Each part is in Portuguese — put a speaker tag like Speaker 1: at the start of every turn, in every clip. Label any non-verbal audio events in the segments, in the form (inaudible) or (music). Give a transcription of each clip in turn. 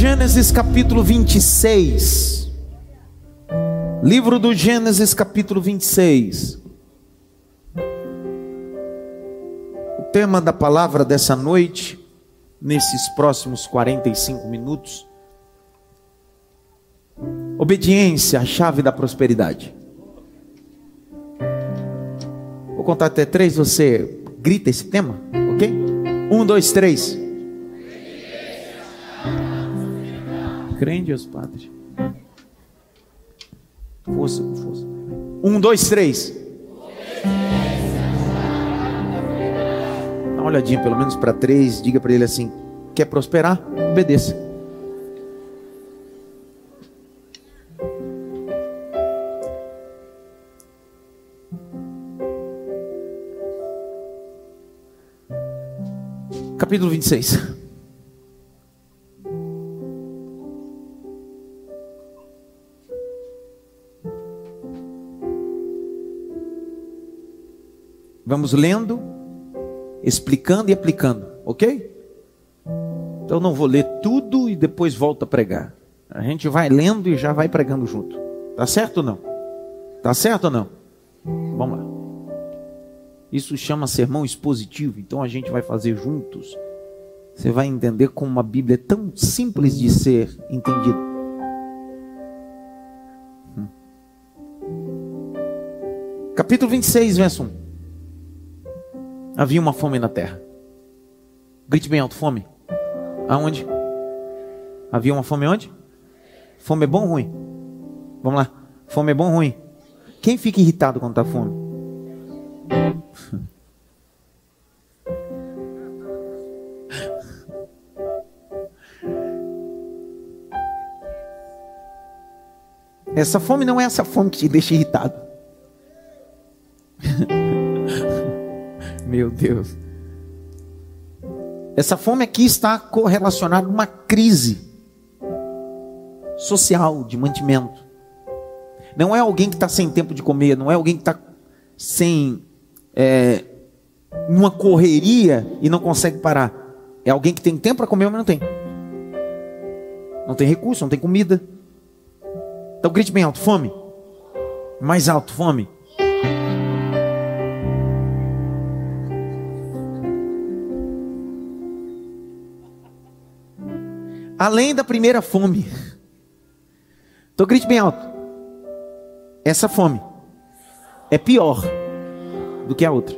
Speaker 1: Gênesis capítulo 26. Livro do Gênesis capítulo 26. O tema da palavra dessa noite, nesses próximos 45 minutos, obediência, a chave da prosperidade. Vou contar até três, você grita esse tema, ok? Um, dois, três. Crê em Deus, Padre. Força, força. Um, dois, três. Dá uma olhadinha pelo menos para três. Diga para ele assim: quer prosperar? Obedeça. Capítulo 26. Vamos lendo, explicando e aplicando, ok? Então não vou ler tudo e depois volto a pregar. A gente vai lendo e já vai pregando junto. Tá certo ou não? Tá certo ou não? Vamos lá. Isso chama sermão expositivo, então a gente vai fazer juntos. Você vai entender como uma Bíblia é tão simples de ser entendida. Hum. Capítulo 26, verso 1. Havia uma fome na terra. Grite bem alto, fome. Aonde? Havia uma fome onde? Fome é bom ou ruim? Vamos lá. Fome é bom ou ruim? Quem fica irritado quando está fome? (laughs) Essa fome não é essa fome que te deixa irritado. Deus. Essa fome aqui está correlacionada a uma crise social de mantimento. Não é alguém que está sem tempo de comer, não é alguém que está sem é, uma correria e não consegue parar. É alguém que tem tempo para comer, mas não tem. Não tem recurso, não tem comida. Então grite bem alto: fome. Mais alto: fome. Além da primeira fome. Então grite bem alto. Essa fome é pior do que a outra.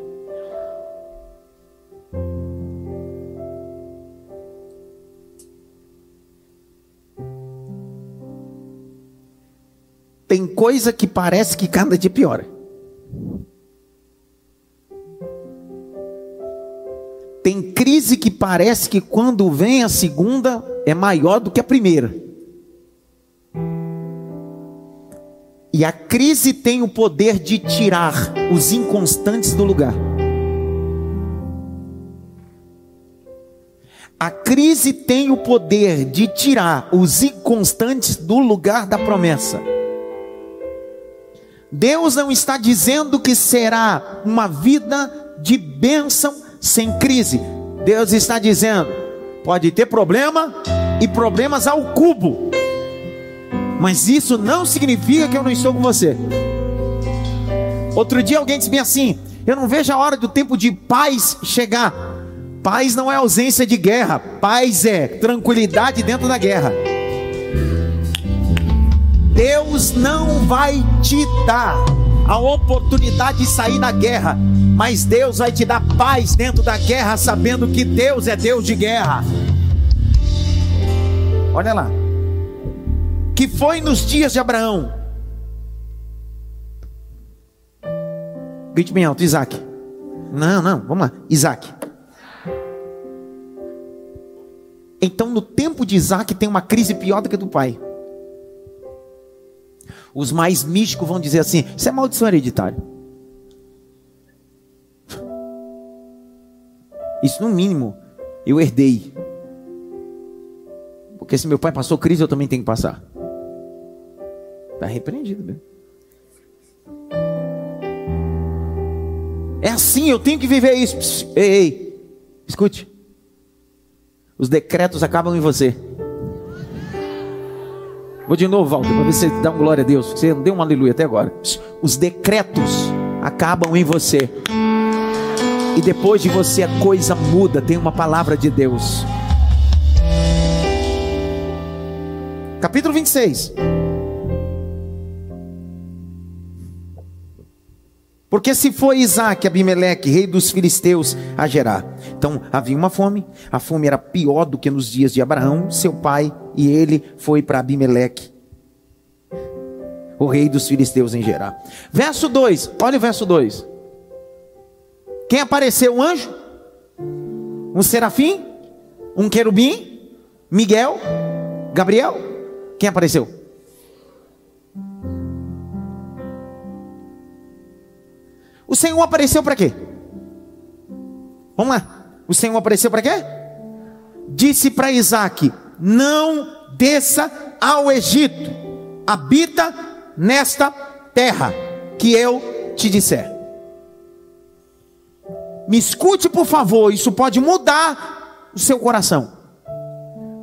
Speaker 1: Tem coisa que parece que cada dia piora. Tem crise que parece que quando vem a segunda é maior do que a primeira. E a crise tem o poder de tirar os inconstantes do lugar. A crise tem o poder de tirar os inconstantes do lugar da promessa. Deus não está dizendo que será uma vida de bênção sem crise. Deus está dizendo: pode ter problema e problemas ao cubo, mas isso não significa que eu não estou com você. Outro dia alguém disse assim: eu não vejo a hora do tempo de paz chegar. Paz não é ausência de guerra, paz é tranquilidade dentro da guerra. Deus não vai te dar a oportunidade de sair da guerra, mas Deus vai te dar paz dentro da guerra, sabendo que Deus é Deus de guerra. Olha lá. Que foi nos dias de Abraão. Grite bem alto, Isaac. Não, não, vamos lá. Isaac. Então, no tempo de Isaac, tem uma crise pior do que a do pai. Os mais místicos vão dizer assim: isso é maldição hereditária. Isso, no mínimo, eu herdei. Porque se meu pai passou crise, eu também tenho que passar. Está repreendido mesmo. É assim, eu tenho que viver isso. Ei, ei, escute. Os decretos acabam em você. Vou de novo, Walter, para ver se você dá um glória a Deus. Você não deu um aleluia até agora. Os decretos acabam em você. E depois de você a coisa muda, tem uma palavra de Deus. Capítulo 26. Porque se foi Isaac, Abimeleque, rei dos filisteus, a gerar. Então havia uma fome, a fome era pior do que nos dias de Abraão, seu pai, e ele foi para Abimeleque, o rei dos filisteus em Gerar. Verso 2, olha o verso 2. Quem apareceu? Um anjo? Um serafim? Um querubim? Miguel? Gabriel? Quem apareceu? O Senhor apareceu para quê? Vamos lá. O Senhor apareceu para quê? Disse para Isaac: Não desça ao Egito, habita nesta terra que eu te disser. Me escute, por favor, isso pode mudar o seu coração.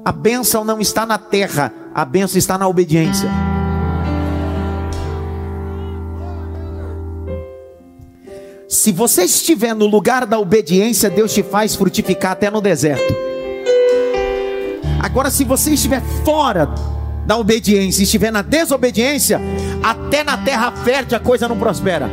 Speaker 1: A bênção não está na terra, a bênção está na obediência. Se você estiver no lugar da obediência, Deus te faz frutificar até no deserto. Agora, se você estiver fora da obediência, estiver na desobediência, até na terra fértil a coisa não prospera.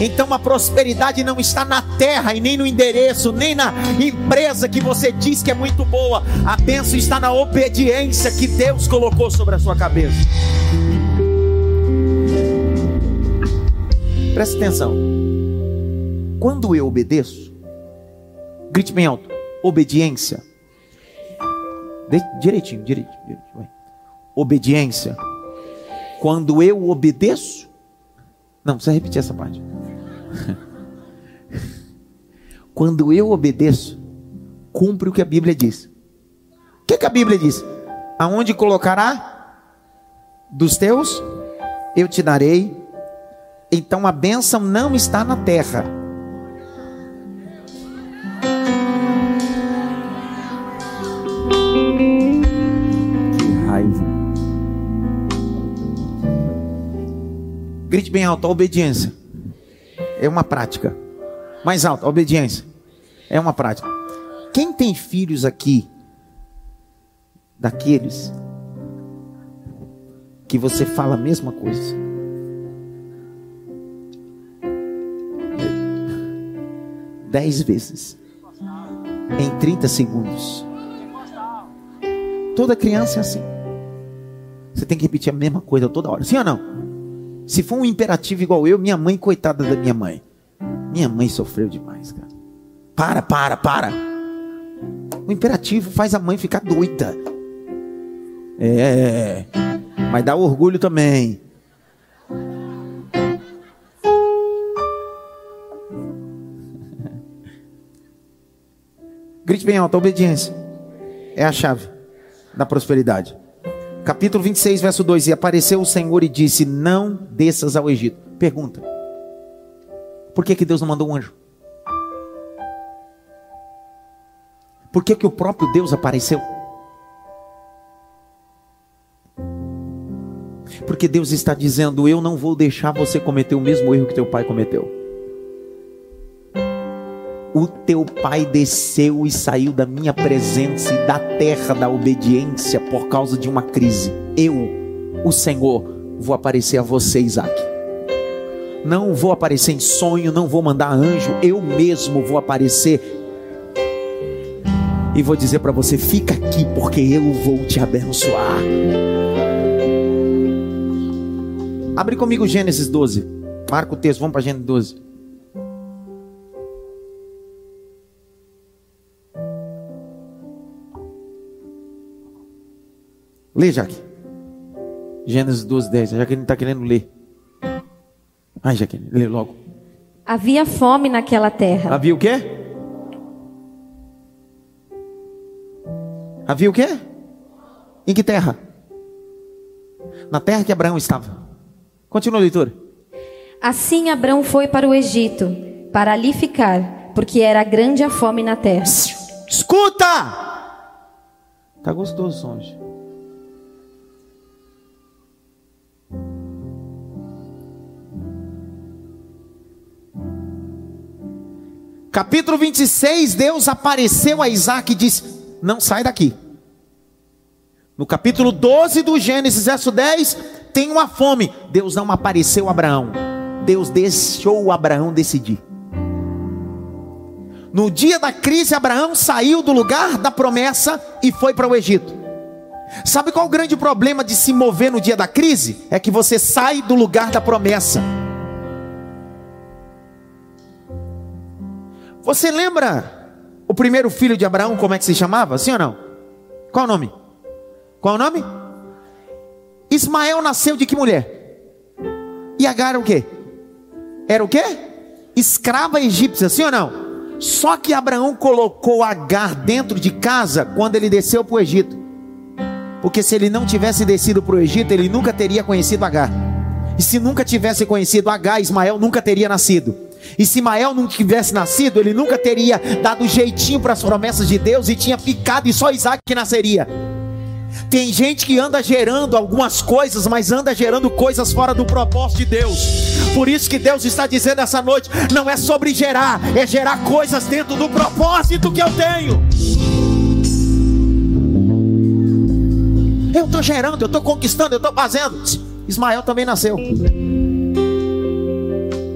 Speaker 1: Então a prosperidade não está na terra e nem no endereço, nem na empresa que você diz que é muito boa. A bênção está na obediência que Deus colocou sobre a sua cabeça. Presta atenção. Quando eu obedeço, grite bem alto: obediência. Direitinho, direitinho, direitinho. Obediência. Quando eu obedeço, não, precisa repetir essa parte. (laughs) Quando eu obedeço, cumpre o que a Bíblia diz. O que, que a Bíblia diz? Aonde colocará dos teus, eu te darei. Então a bênção não está na terra Grite bem alto, a obediência é uma prática. Mais alto, a obediência é uma prática. Quem tem filhos aqui, daqueles que você fala a mesma coisa? Dez vezes em 30 segundos. Toda criança é assim. Você tem que repetir a mesma coisa toda hora. Sim ou não? Se for um imperativo igual eu, minha mãe, coitada da minha mãe. Minha mãe sofreu demais, cara. Para, para, para. O imperativo faz a mãe ficar doida. É, mas dá orgulho também. (laughs) Grite bem alto, obediência é a chave da prosperidade capítulo 26, verso 2: E apareceu o Senhor e disse: Não desças ao Egito. Pergunta: Por que, que Deus não mandou um anjo? Por que, que o próprio Deus apareceu? Porque Deus está dizendo: Eu não vou deixar você cometer o mesmo erro que teu pai cometeu. O teu pai desceu e saiu da minha presença e da terra da obediência por causa de uma crise. Eu, o Senhor, vou aparecer a você, Isaac. Não vou aparecer em sonho, não vou mandar anjo, eu mesmo vou aparecer e vou dizer para você: fica aqui, porque eu vou te abençoar. Abre comigo Gênesis 12. Marca o texto, vamos para Gênesis 12. Lê, Jaque. Gênesis 12, 10. A Jaqueline está querendo ler. Ai, Jaqueline, lê logo.
Speaker 2: Havia fome naquela terra.
Speaker 1: Havia o quê? Havia o quê? Em que terra? Na terra que Abraão estava. Continua a leitura.
Speaker 2: Assim Abraão foi para o Egito, para ali ficar, porque era grande a fome na terra.
Speaker 1: Escuta! Tá gostoso o som Capítulo 26, Deus apareceu a Isaac e disse: Não sai daqui. No capítulo 12 do Gênesis, verso 10, tem uma fome. Deus não apareceu a Abraão. Deus deixou Abraão decidir. No dia da crise, Abraão saiu do lugar da promessa e foi para o Egito. Sabe qual o grande problema de se mover no dia da crise? É que você sai do lugar da promessa. Você lembra o primeiro filho de Abraão, como é que se chamava? Sim ou não? Qual o nome? Qual o nome? Ismael nasceu de que mulher? E Agar o quê? Era o quê? Escrava egípcia, sim ou não? Só que Abraão colocou Agar dentro de casa quando ele desceu para o Egito. Porque se ele não tivesse descido para o Egito, ele nunca teria conhecido Agar. E se nunca tivesse conhecido Agar, Ismael nunca teria nascido. E se Ismael não tivesse nascido, ele nunca teria dado jeitinho para as promessas de Deus e tinha ficado e só Isaac que nasceria. Tem gente que anda gerando algumas coisas, mas anda gerando coisas fora do propósito de Deus. Por isso que Deus está dizendo essa noite: não é sobre gerar, é gerar coisas dentro do propósito que eu tenho. Eu estou gerando, eu estou conquistando, eu estou fazendo. Ismael também nasceu.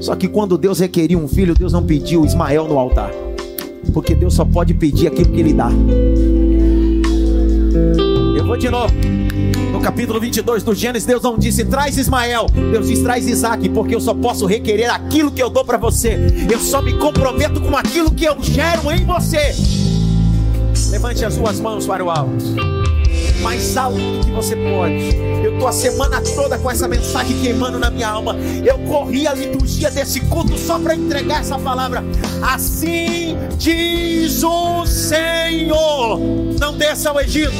Speaker 1: Só que quando Deus requeriu um filho, Deus não pediu Ismael no altar. Porque Deus só pode pedir aquilo que Ele dá. Eu vou de novo. No capítulo 22 do Gênesis, Deus não disse traz Ismael, Deus diz traz Isaac, porque eu só posso requerer aquilo que eu dou para você. Eu só me comprometo com aquilo que eu gero em você. Levante as suas mãos para o alto mais alto que você pode. Eu estou a semana toda com essa mensagem queimando na minha alma. Eu corri a liturgia desse culto só para entregar essa palavra. Assim diz o Senhor: não desça ao Egito.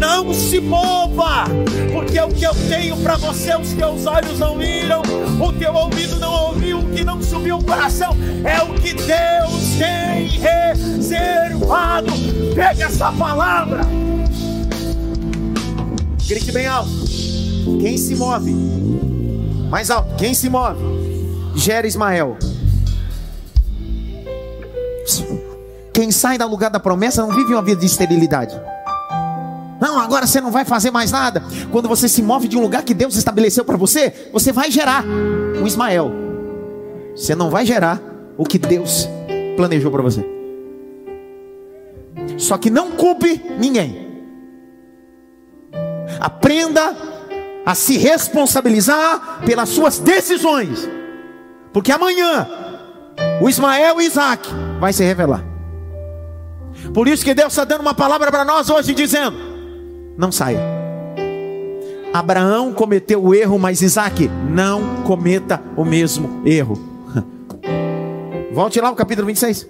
Speaker 1: Não se mova, porque o que eu tenho para você, os teus olhos não viram, o teu ouvido não ouviu, o que não subiu o coração, é o que Deus tem reservado. Pega essa palavra. Grite bem alto. Quem se move? Mais alto. Quem se move? Gera Ismael. Quem sai do lugar da promessa não vive uma vida de esterilidade. Não, agora você não vai fazer mais nada. Quando você se move de um lugar que Deus estabeleceu para você, você vai gerar um Ismael. Você não vai gerar o que Deus planejou para você. Só que não culpe ninguém. Aprenda a se responsabilizar pelas suas decisões. Porque amanhã o Ismael e Isaac vai se revelar. Por isso que Deus está dando uma palavra para nós hoje dizendo: não saia. Abraão cometeu o erro, mas Isaac não cometa o mesmo erro. (laughs) Volte lá ao capítulo 26.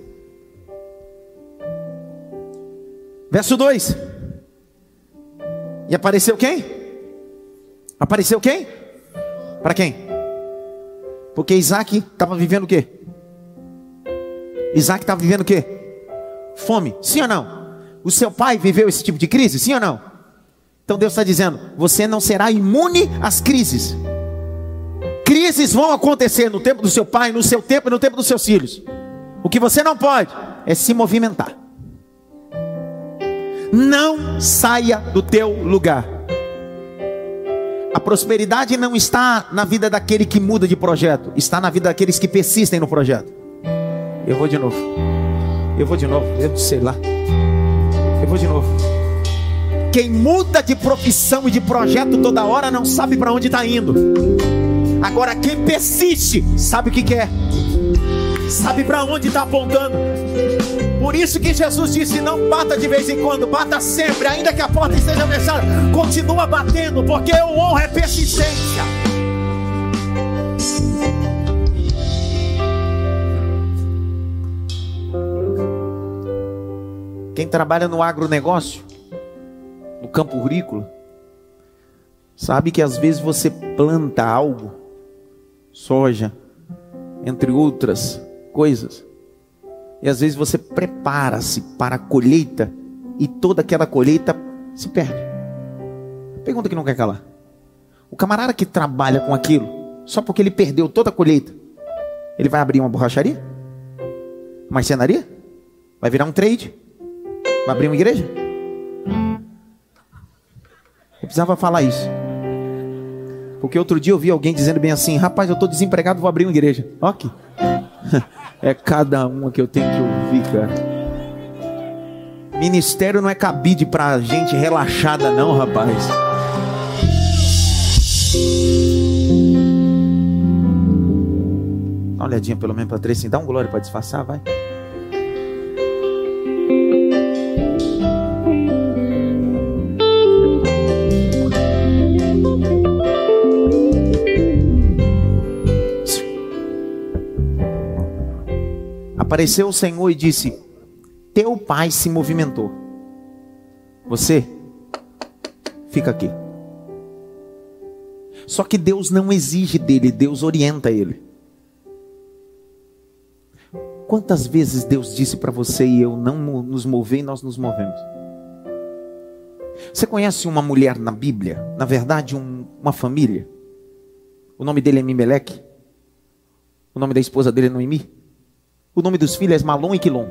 Speaker 1: Verso 2. E apareceu quem? Apareceu quem? Para quem? Porque Isaac estava vivendo o quê? Isaac estava vivendo o quê? Fome, sim ou não? O seu pai viveu esse tipo de crise, sim ou não? Então Deus está dizendo: você não será imune às crises. Crises vão acontecer no tempo do seu pai, no seu tempo e no tempo dos seus filhos. O que você não pode é se movimentar. Não saia do teu lugar. A prosperidade não está na vida daquele que muda de projeto, está na vida daqueles que persistem no projeto. Eu vou de novo. Eu vou de novo. Eu sei lá. Eu vou de novo. Quem muda de profissão e de projeto toda hora não sabe para onde está indo. Agora quem persiste sabe o que quer. Sabe para onde está apontando. Por isso que Jesus disse: não bata de vez em quando, bata sempre, ainda que a porta esteja fechada, continua batendo, porque o honra é persistência. Quem trabalha no agronegócio, no campo agrícola, sabe que às vezes você planta algo, soja, entre outras coisas, e às vezes você prepara-se para a colheita e toda aquela colheita se perde. Pergunta que não quer calar. O camarada que trabalha com aquilo, só porque ele perdeu toda a colheita, ele vai abrir uma borracharia? Marcenaria? Vai virar um trade? Vai abrir uma igreja? Eu precisava falar isso. Porque outro dia eu vi alguém dizendo bem assim: Rapaz, eu estou desempregado, vou abrir uma igreja. Ok. (laughs) É cada uma que eu tenho que ouvir, cara. Ministério não é cabide para gente relaxada, não, rapaz. Dá uma olhadinha pelo menos para três, assim, dá um glória para disfarçar, vai. Apareceu o Senhor e disse: Teu pai se movimentou. Você fica aqui. Só que Deus não exige dele, Deus orienta ele. Quantas vezes Deus disse para você e eu não nos mover e nós nos movemos? Você conhece uma mulher na Bíblia, na verdade, um, uma família? O nome dele é Mimeleque. O nome da esposa dele é Noemi. O nome dos filhos é Malom e Quilom.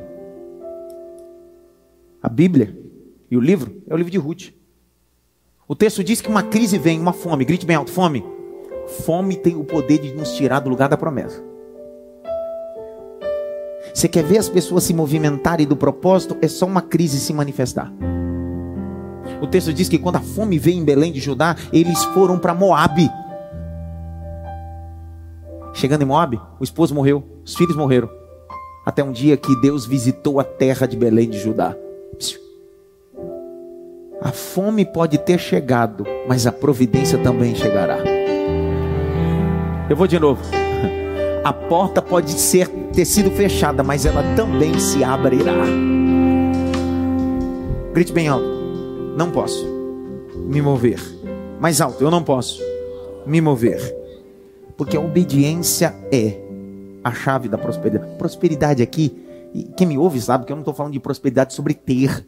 Speaker 1: A Bíblia e o livro é o livro de Ruth. O texto diz que uma crise vem, uma fome. Grite bem alto: fome. Fome tem o poder de nos tirar do lugar da promessa. Você quer ver as pessoas se movimentarem do propósito? É só uma crise se manifestar. O texto diz que quando a fome veio em Belém de Judá, eles foram para Moabe. Chegando em Moabe, o esposo morreu, os filhos morreram. Até um dia que Deus visitou a terra de Belém de Judá. A fome pode ter chegado, mas a providência também chegará. Eu vou de novo. A porta pode ser ter sido fechada, mas ela também se abrirá. Grite bem alto. Não posso me mover. Mais alto, eu não posso me mover. Porque a obediência é a chave da prosperidade. Prosperidade aqui, quem me ouve sabe que eu não estou falando de prosperidade sobre ter.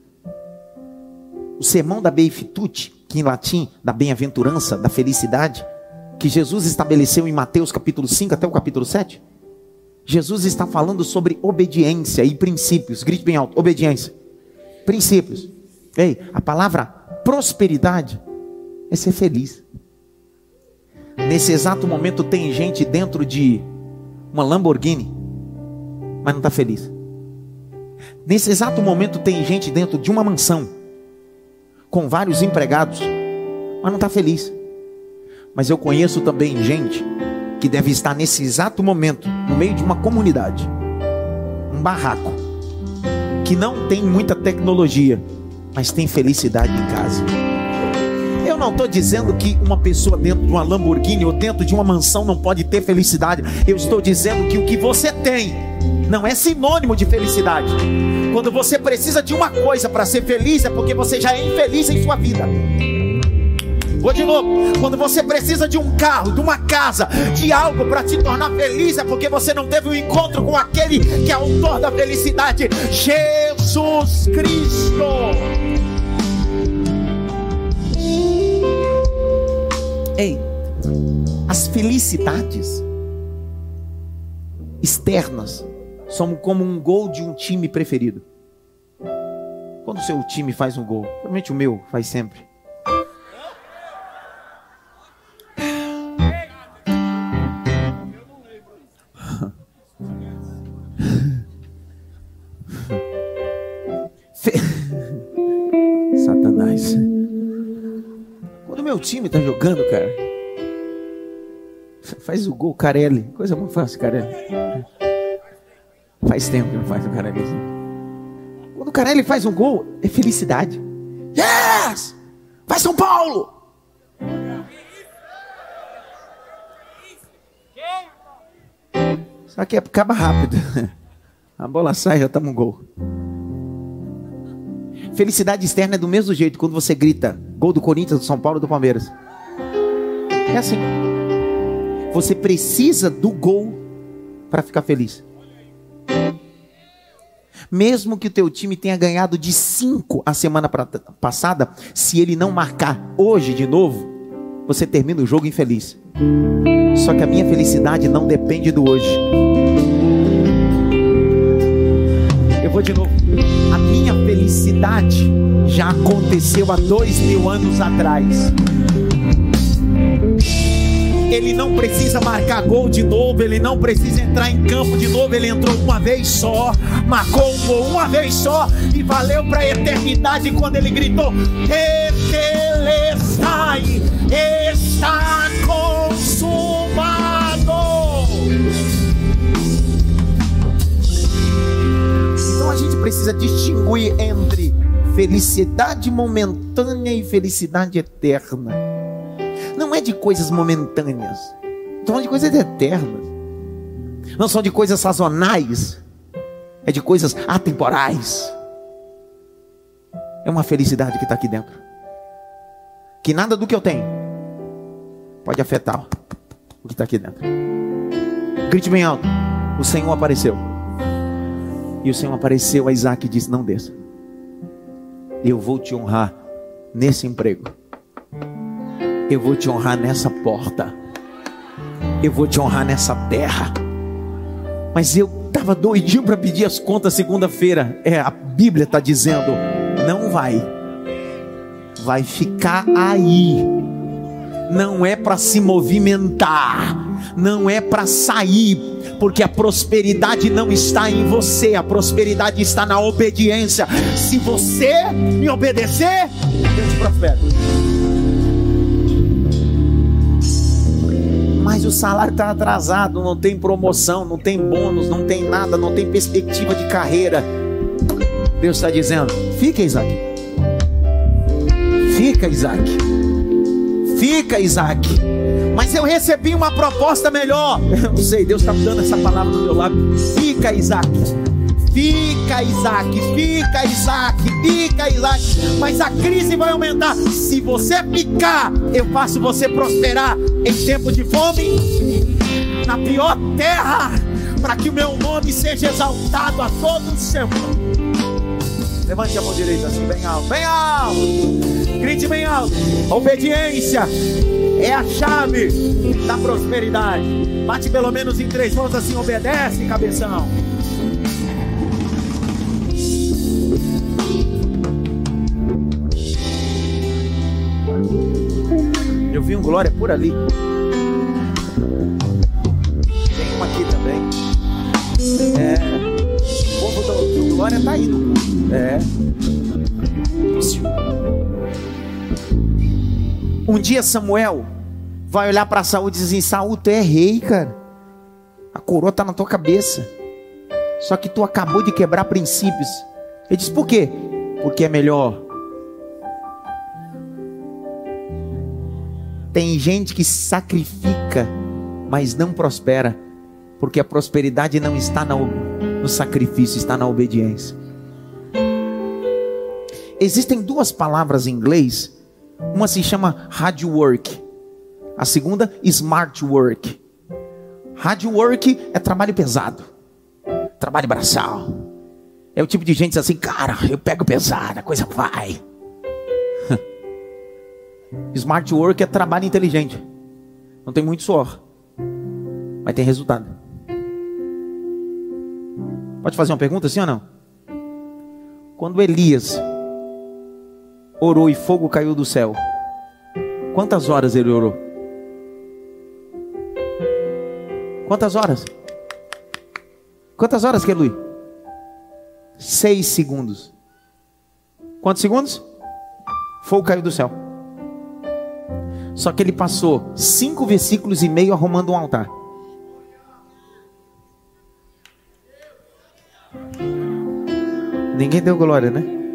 Speaker 1: O sermão da Beifitude, que em latim, da bem-aventurança, da felicidade, que Jesus estabeleceu em Mateus capítulo 5 até o capítulo 7. Jesus está falando sobre obediência e princípios. Grite bem alto: obediência. Princípios. Ei, a palavra prosperidade é ser feliz. Nesse exato momento tem gente dentro de uma Lamborghini, mas não está feliz. Nesse exato momento tem gente dentro de uma mansão, com vários empregados, mas não está feliz. Mas eu conheço também gente que deve estar nesse exato momento, no meio de uma comunidade, um barraco, que não tem muita tecnologia, mas tem felicidade em casa. Eu não estou dizendo que uma pessoa dentro de uma Lamborghini ou dentro de uma mansão não pode ter felicidade. Eu estou dizendo que o que você tem não é sinônimo de felicidade. Quando você precisa de uma coisa para ser feliz, é porque você já é infeliz em sua vida. Vou de novo. Quando você precisa de um carro, de uma casa, de algo para se tornar feliz, é porque você não teve um encontro com aquele que é autor da felicidade, Jesus Cristo. Ei, as felicidades externas são como um gol de um time preferido. Quando o seu time faz um gol, realmente o meu faz sempre. Time tá jogando, cara. Faz o gol, Carelli. Coisa muito fácil, Carelli. Faz tempo que não faz o Carelli. Quando o Carelli faz um gol, é felicidade. Yes! Vai São Paulo! Só que acaba rápido. A bola sai, já estamos um gol. Felicidade externa é do mesmo jeito quando você grita gol do Corinthians, do São Paulo, do Palmeiras. É assim. Você precisa do gol para ficar feliz. Mesmo que o teu time tenha ganhado de 5 a semana passada, se ele não marcar hoje de novo, você termina o jogo infeliz. Só que a minha felicidade não depende do hoje. Vou de novo. A minha felicidade já aconteceu há dois mil anos atrás. Ele não precisa marcar gol de novo, ele não precisa entrar em campo de novo, ele entrou uma vez só, marcou um gol uma vez só e valeu para a eternidade quando ele gritou: Etelestai, está Então a gente precisa distinguir entre felicidade momentânea e felicidade eterna não é de coisas momentâneas, são de coisas eternas. Não são de coisas sazonais, é de coisas atemporais. É uma felicidade que está aqui dentro. Que nada do que eu tenho pode afetar o que está aqui dentro. Grite bem alto: O Senhor apareceu. E o Senhor apareceu a Isaac e disse: Não desça. Eu vou te honrar nesse emprego eu vou te honrar nessa porta. Eu vou te honrar nessa terra. Mas eu estava doidinho para pedir as contas segunda-feira. É, a Bíblia está dizendo: não vai. Vai ficar aí. Não é para se movimentar. Não é para sair. Porque a prosperidade não está em você, a prosperidade está na obediência. Se você me obedecer, eu te prospero. mas o salário está atrasado, não tem promoção, não tem bônus, não tem nada, não tem perspectiva de carreira. Deus está dizendo: fica, Isaac. Fica, Isaac. Fica, Isaac. Mas eu recebi uma proposta melhor. Eu não sei, Deus está dando essa palavra do meu lado. Fica, Isaac. Fica, Isaac, fica, Isaac, fica, Isaac. Mas a crise vai aumentar. Se você ficar, eu faço você prosperar em tempo de fome, na pior terra, para que o meu nome seja exaltado a todos sempre. Levante a mão direita assim, bem alto, bem alto. Grite bem alto. Obediência é a chave da prosperidade. Bate pelo menos em três mãos assim, obedece, cabeção. Eu vi um glória por ali. Tem uma aqui também. É. O povo do, do glória tá indo. É. Um dia Samuel vai olhar para Saul e diz assim: Saul, tu é rei, cara. A coroa tá na tua cabeça. Só que tu acabou de quebrar princípios. Ele diz: Por quê? Porque é melhor Tem gente que sacrifica, mas não prospera, porque a prosperidade não está no sacrifício, está na obediência. Existem duas palavras em inglês, uma se chama hard work, a segunda smart work. Hard work é trabalho pesado, trabalho braçal. É o tipo de gente assim, cara, eu pego pesado, a coisa vai. (laughs) Smart work é trabalho inteligente. Não tem muito suor. Mas tem resultado. Pode fazer uma pergunta sim ou não? Quando Elias orou e fogo caiu do céu, quantas horas ele orou? Quantas horas? Quantas horas, Kelui? Seis segundos. Quantos segundos? Fogo caiu do céu. Só que ele passou cinco versículos e meio arrumando um altar. Ninguém deu glória, né?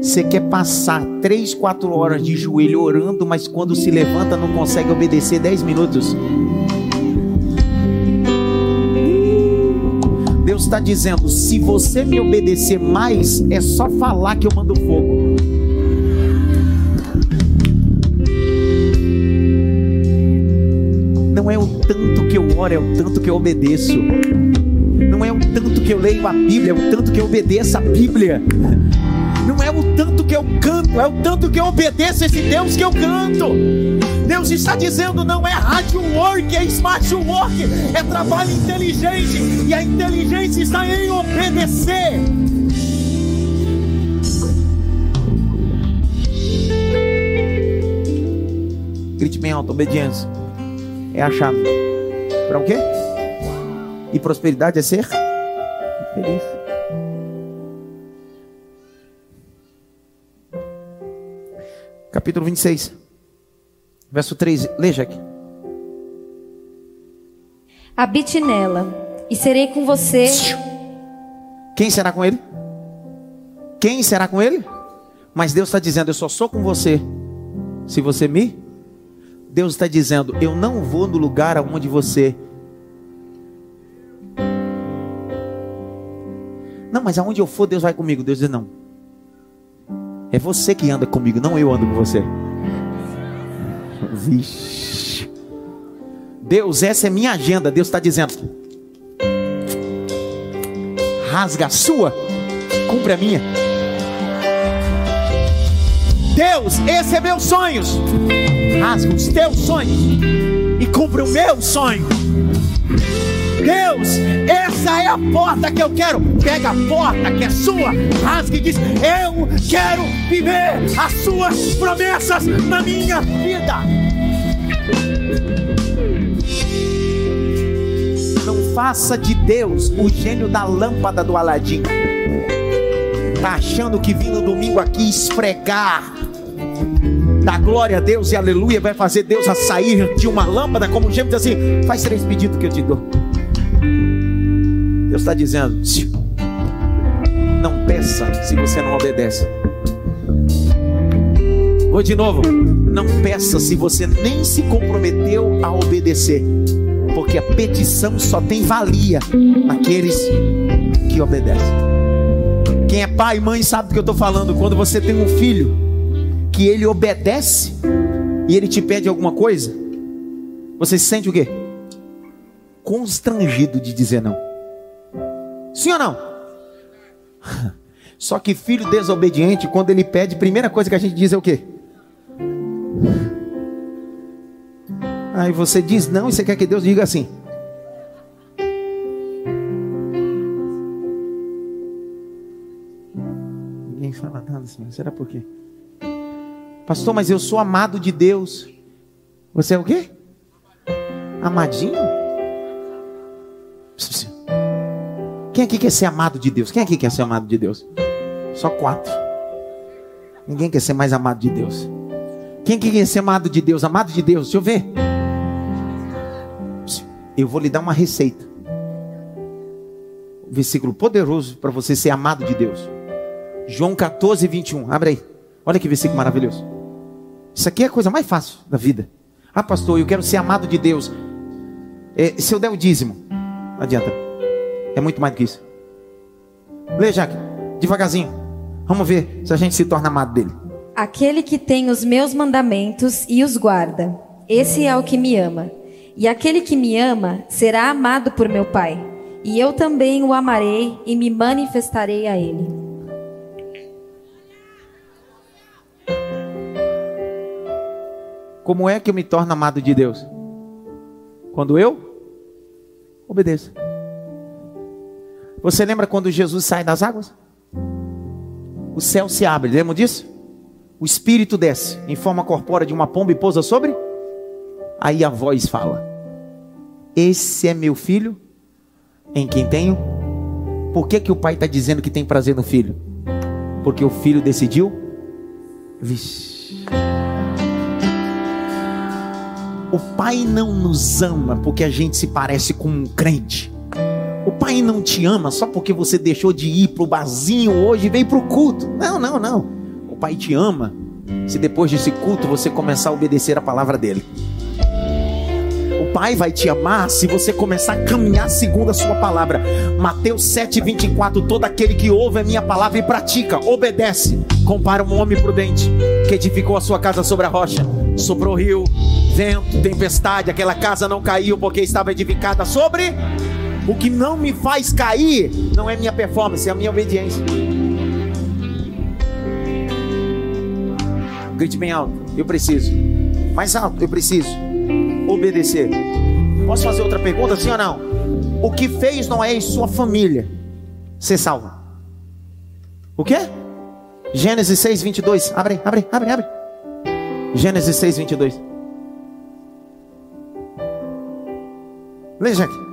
Speaker 1: Você quer passar três, quatro horas de joelho orando, mas quando se levanta não consegue obedecer dez minutos. Deus está dizendo: se você me obedecer mais, é só falar que eu mando fogo. não é o tanto que eu oro, é o tanto que eu obedeço. Não é o tanto que eu leio a Bíblia, é o tanto que eu obedeço a Bíblia. Não é o tanto que eu canto, é o tanto que eu obedeço esse Deus que eu canto. Deus está dizendo: não é rádio work, é smart work, é trabalho inteligente, e a inteligência está em obedecer. Grite bem alto: obediência é a chave. Para o quê? E prosperidade é ser Capítulo 26, verso 3. Leia aqui.
Speaker 2: Habite nela, e serei com você.
Speaker 1: Quem será com ele? Quem será com ele? Mas Deus está dizendo: Eu só sou com você se você me. Deus está dizendo: Eu não vou no lugar aonde você Não, mas aonde eu for, Deus vai comigo. Deus diz: Não. É você que anda comigo, não eu ando com você. Vixe. Deus, essa é minha agenda. Deus está dizendo: Rasga a sua, cumpre a minha. Deus, esse é meus sonhos. Rasga os teus sonhos e cumpre o meu sonho. Deus, essa é a porta que eu quero. Pega a porta que é sua, rasga e diz: Eu quero viver as suas promessas na minha vida. Não faça de Deus o gênio da lâmpada do Aladim. Tá achando que vindo domingo aqui esfregar da glória a Deus e aleluia vai fazer Deus a sair de uma lâmpada como um gêmeo assim: faz três pedidos que eu te dou. Deus está dizendo: não peça se você não obedece. Vou de novo. Não peça se você nem se comprometeu a obedecer. Porque a petição só tem valia naqueles que obedecem. Quem é pai e mãe sabe do que eu estou falando. Quando você tem um filho que ele obedece e ele te pede alguma coisa, você se sente o quê? Constrangido de dizer não. Sim ou não? (laughs) Só que filho desobediente, quando ele pede, a primeira coisa que a gente diz é o quê? Aí você diz não e você quer que Deus diga assim. Ninguém fala nada, senhor. Será por quê? Pastor, mas eu sou amado de Deus. Você é o quê? Amadinho? Quem aqui quer ser amado de Deus? Quem aqui quer ser amado de Deus? Só quatro. Ninguém quer ser mais amado de Deus. Quem aqui quer ser amado de Deus? Amado de Deus, deixa eu ver. Eu vou lhe dar uma receita. Um versículo poderoso para você ser amado de Deus. João 14, 21. Abre aí. Olha que versículo maravilhoso. Isso aqui é a coisa mais fácil da vida. Ah, pastor, eu quero ser amado de Deus. É, se eu der o dízimo, não adianta. É muito mais do que isso. Lê, Jaque, devagarzinho. Vamos ver se a gente se torna amado dele.
Speaker 2: Aquele que tem os meus mandamentos e os guarda, esse é o que me ama. E aquele que me ama será amado por meu Pai. E eu também o amarei e me manifestarei a ele.
Speaker 1: Como é que eu me torno amado de Deus? Quando eu obedeço. Você lembra quando Jesus sai das águas? O céu se abre, lembra disso? O Espírito desce em forma corpórea de uma pomba e pousa sobre? Aí a voz fala: Esse é meu filho, em quem tenho. Por que, que o pai está dizendo que tem prazer no filho? Porque o filho decidiu. Vixe. O pai não nos ama porque a gente se parece com um crente. O pai não te ama só porque você deixou de ir para o barzinho hoje e veio para o culto. Não, não, não. O pai te ama se depois desse culto você começar a obedecer a palavra dele. O pai vai te amar se você começar a caminhar segundo a sua palavra. Mateus 7:24, todo aquele que ouve a minha palavra e pratica, obedece, compara um homem prudente que edificou a sua casa sobre a rocha. Soprou rio, vento, tempestade, aquela casa não caiu porque estava edificada sobre o que não me faz cair não é minha performance, é a minha obediência. Grite bem alto. Eu preciso. Mais alto. Eu preciso obedecer. Posso fazer outra pergunta, sim ou não? O que fez Noé e sua família ser salvo? O quê? Gênesis 6, 22. Abre, abre, abre, abre. Gênesis 6, 22. Lê, Jack.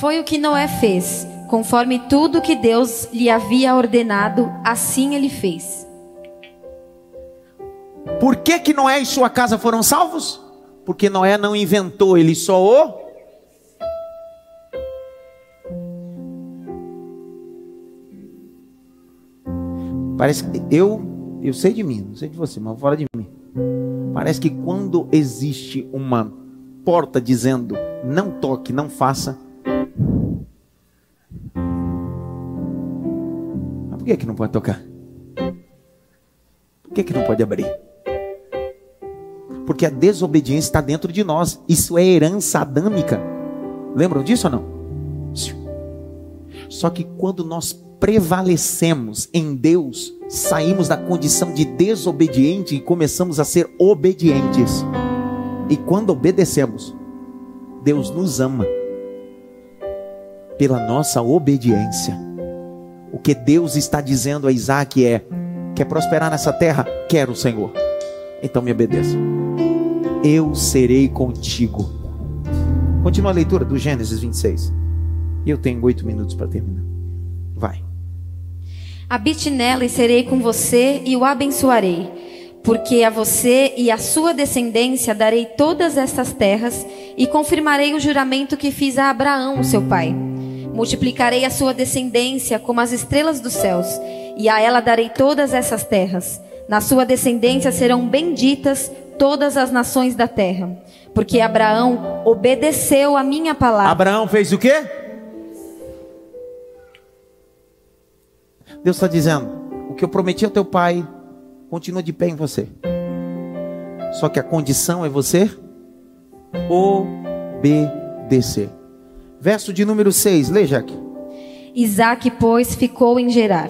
Speaker 2: Foi o que Noé fez, conforme tudo que Deus lhe havia ordenado, assim ele fez.
Speaker 1: Por que, que Noé e sua casa foram salvos? Porque Noé não inventou, ele só o. Parece que eu, eu sei de mim, não sei de você, mas fora de mim. Parece que quando existe uma porta dizendo não toque, não faça. Mas por que, que não pode tocar? Por que, que não pode abrir? Porque a desobediência está dentro de nós. Isso é herança adâmica. Lembram disso ou não? Só que quando nós prevalecemos em Deus, saímos da condição de desobediente e começamos a ser obedientes. E quando obedecemos, Deus nos ama pela nossa obediência. O que Deus está dizendo a Isaac é: quer prosperar nessa terra? Quero, Senhor. Então me obedeça. Eu serei contigo. Continua a leitura do Gênesis 26. E eu tenho oito minutos para terminar. Vai.
Speaker 2: Habite nela e serei com você e o abençoarei, porque a você e a sua descendência darei todas estas terras e confirmarei o juramento que fiz a Abraão, seu pai. Multiplicarei a sua descendência como as estrelas dos céus, e a ela darei todas essas terras. Na sua descendência serão benditas todas as nações da terra, porque Abraão obedeceu a minha palavra.
Speaker 1: Abraão fez o quê? Deus está dizendo: o que eu prometi ao teu pai continua de pé em você. Só que a condição é você obedecer. Verso de número 6, lê, Jaque.
Speaker 2: Isaac, pois, ficou em Gerar.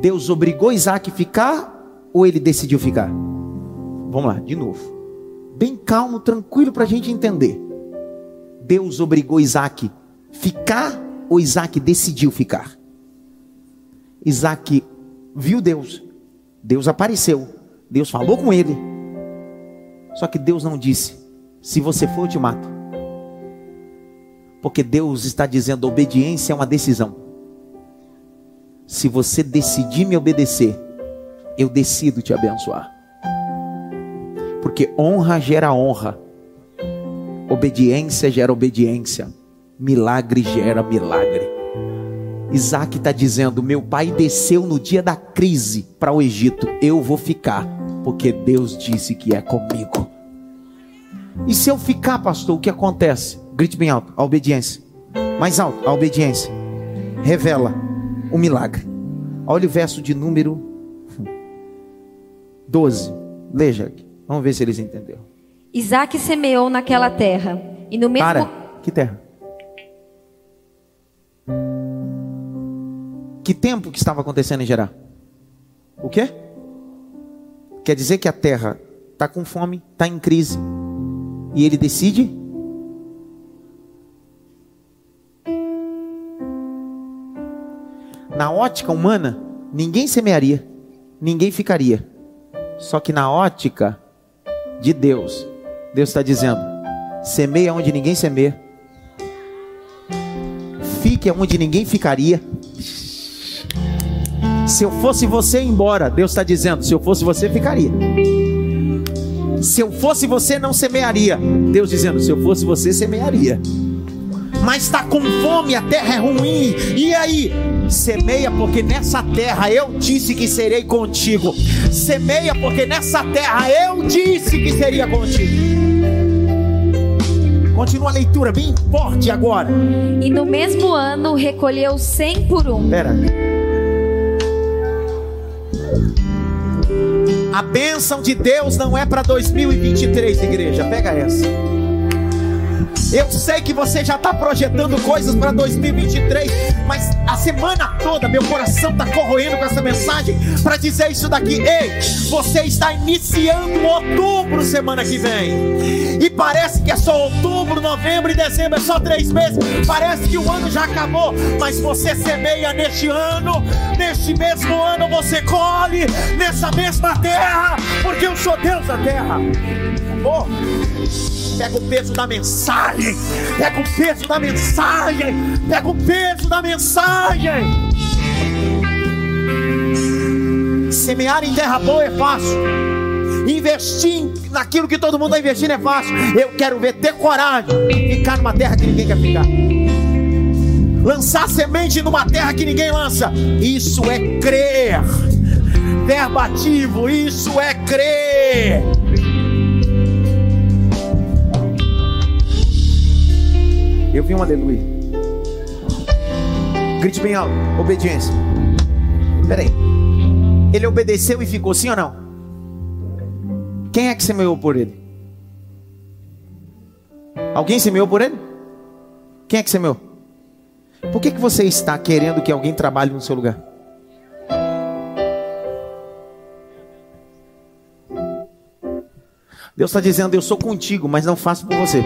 Speaker 1: Deus obrigou Isaac a ficar ou ele decidiu ficar? Vamos lá, de novo. Bem calmo, tranquilo para a gente entender. Deus obrigou Isaac a ficar ou Isaac decidiu ficar? Isaac viu Deus, Deus apareceu, Deus falou com ele. Só que Deus não disse: se você for, eu te mato. Porque Deus está dizendo: obediência é uma decisão. Se você decidir me obedecer, eu decido te abençoar. Porque honra gera honra, obediência gera obediência, milagre gera milagre. Isaac está dizendo: Meu pai desceu no dia da crise para o Egito, eu vou ficar, porque Deus disse que é comigo. E se eu ficar, pastor, o que acontece? Grite bem alto: a obediência. Mais alto: a obediência. Revela o milagre. Olha o verso de número 12. Leia aqui. Vamos ver se eles entenderam.
Speaker 2: Isaac semeou naquela terra. E no mesmo.
Speaker 1: Para. Que terra? Que tempo que estava acontecendo em Gerar? O quê? Quer dizer que a terra está com fome, está em crise. E ele decide? Na ótica humana, ninguém semearia, ninguém ficaria. Só que na ótica de Deus, Deus está dizendo: semeia onde ninguém semeia, fique onde ninguém ficaria. Se eu fosse você, embora. Deus está dizendo: se eu fosse você, ficaria. Se eu fosse você, não semearia. Deus dizendo: se eu fosse você, semearia. Mas está com fome, a terra é ruim. E aí? Semeia, porque nessa terra eu disse que serei contigo. Semeia, porque nessa terra eu disse que seria contigo. Continua a leitura bem forte agora.
Speaker 2: E no mesmo ano recolheu cem por um.
Speaker 1: Pera. A bênção de Deus não é para 2023, igreja. Pega essa. Eu sei que você já está projetando coisas para 2023, mas a semana toda meu coração está corroendo com essa mensagem para dizer isso daqui. Ei, você está iniciando outubro semana que vem, e parece que é só outubro, novembro e dezembro, é só três meses. Parece que o ano já acabou, mas você semeia neste ano, neste mesmo ano você colhe nessa mesma terra, porque eu sou Deus da terra. Oh. Pega o peso da mensagem. Pega o peso da mensagem. Pega o peso da mensagem. Semear em terra boa é fácil. Investir naquilo que todo mundo está investindo é fácil. Eu quero ver ter coragem ficar numa terra que ninguém quer ficar. Lançar semente numa terra que ninguém lança. Isso é crer. Verbo ativo, isso é crer. Eu vi um aleluia. Grite bem alto. Obediência. Peraí. Ele obedeceu e ficou sim ou não? Quem é que semeou por ele? Alguém semeou por ele? Quem é que semeou? Por que, que você está querendo que alguém trabalhe no seu lugar? Deus está dizendo: Eu sou contigo, mas não faço por você.